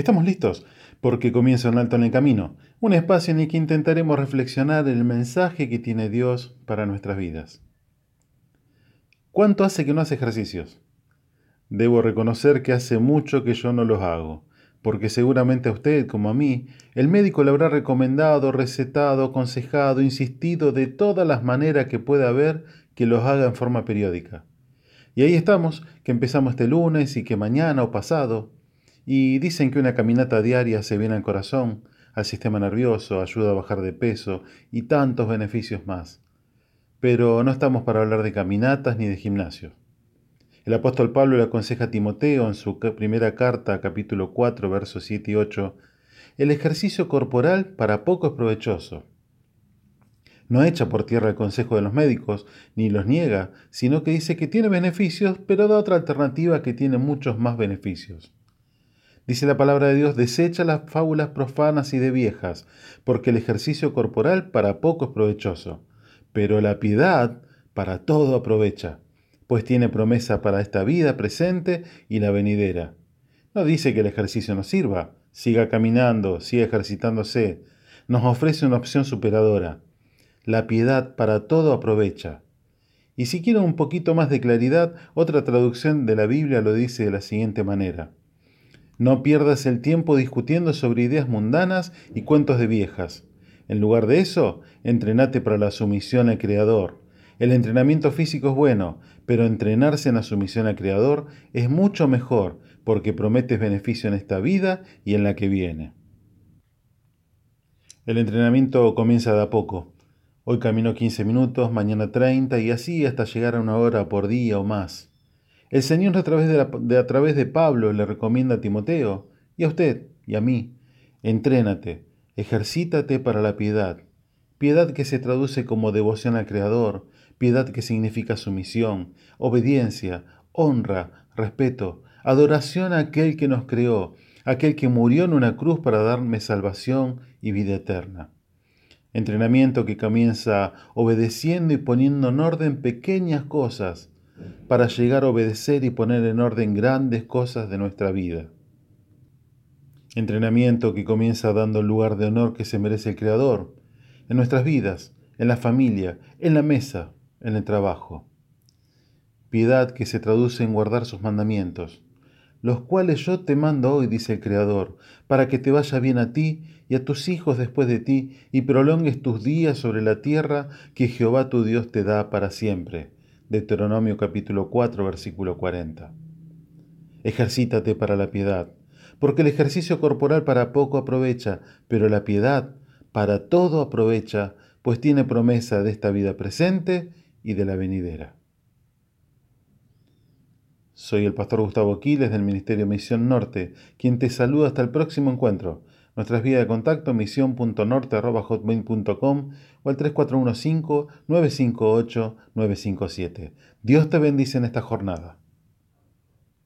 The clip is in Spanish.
Estamos listos porque comienza un alto en el camino, un espacio en el que intentaremos reflexionar el mensaje que tiene Dios para nuestras vidas. ¿Cuánto hace que no hace ejercicios? Debo reconocer que hace mucho que yo no los hago, porque seguramente a usted, como a mí, el médico le habrá recomendado, recetado, aconsejado, insistido de todas las maneras que pueda haber que los haga en forma periódica. Y ahí estamos, que empezamos este lunes y que mañana o pasado, y dicen que una caminata diaria hace bien al corazón, al sistema nervioso, ayuda a bajar de peso y tantos beneficios más. Pero no estamos para hablar de caminatas ni de gimnasio. El apóstol Pablo le aconseja a Timoteo en su primera carta, capítulo 4, versos 7 y 8, el ejercicio corporal para poco es provechoso. No echa por tierra el consejo de los médicos, ni los niega, sino que dice que tiene beneficios, pero da otra alternativa que tiene muchos más beneficios. Dice la palabra de Dios, desecha las fábulas profanas y de viejas, porque el ejercicio corporal para poco es provechoso, pero la piedad para todo aprovecha, pues tiene promesa para esta vida presente y la venidera. No dice que el ejercicio no sirva, siga caminando, siga ejercitándose, nos ofrece una opción superadora. La piedad para todo aprovecha. Y si quieren un poquito más de claridad, otra traducción de la Biblia lo dice de la siguiente manera. No pierdas el tiempo discutiendo sobre ideas mundanas y cuentos de viejas. En lugar de eso, entrenate para la sumisión al Creador. El entrenamiento físico es bueno, pero entrenarse en la sumisión al Creador es mucho mejor porque prometes beneficio en esta vida y en la que viene. El entrenamiento comienza de a poco. Hoy camino 15 minutos, mañana 30 y así hasta llegar a una hora por día o más. El Señor a través de, a través de Pablo le recomienda a Timoteo y a usted y a mí, entrénate, ejercítate para la piedad. Piedad que se traduce como devoción al Creador, piedad que significa sumisión, obediencia, honra, respeto, adoración a aquel que nos creó, aquel que murió en una cruz para darme salvación y vida eterna. Entrenamiento que comienza obedeciendo y poniendo en orden pequeñas cosas para llegar a obedecer y poner en orden grandes cosas de nuestra vida. Entrenamiento que comienza dando el lugar de honor que se merece el Creador, en nuestras vidas, en la familia, en la mesa, en el trabajo. Piedad que se traduce en guardar sus mandamientos, los cuales yo te mando hoy, dice el Creador, para que te vaya bien a ti y a tus hijos después de ti, y prolongues tus días sobre la tierra que Jehová tu Dios te da para siempre. Deuteronomio capítulo 4, versículo 40. Ejercítate para la piedad, porque el ejercicio corporal para poco aprovecha, pero la piedad para todo aprovecha, pues tiene promesa de esta vida presente y de la venidera. Soy el pastor Gustavo Aquiles del Ministerio Misión Norte, quien te saluda hasta el próximo encuentro. Nuestras vías de contacto misión.norte.hotmail.com o al 3415-958-957. Dios te bendice en esta jornada.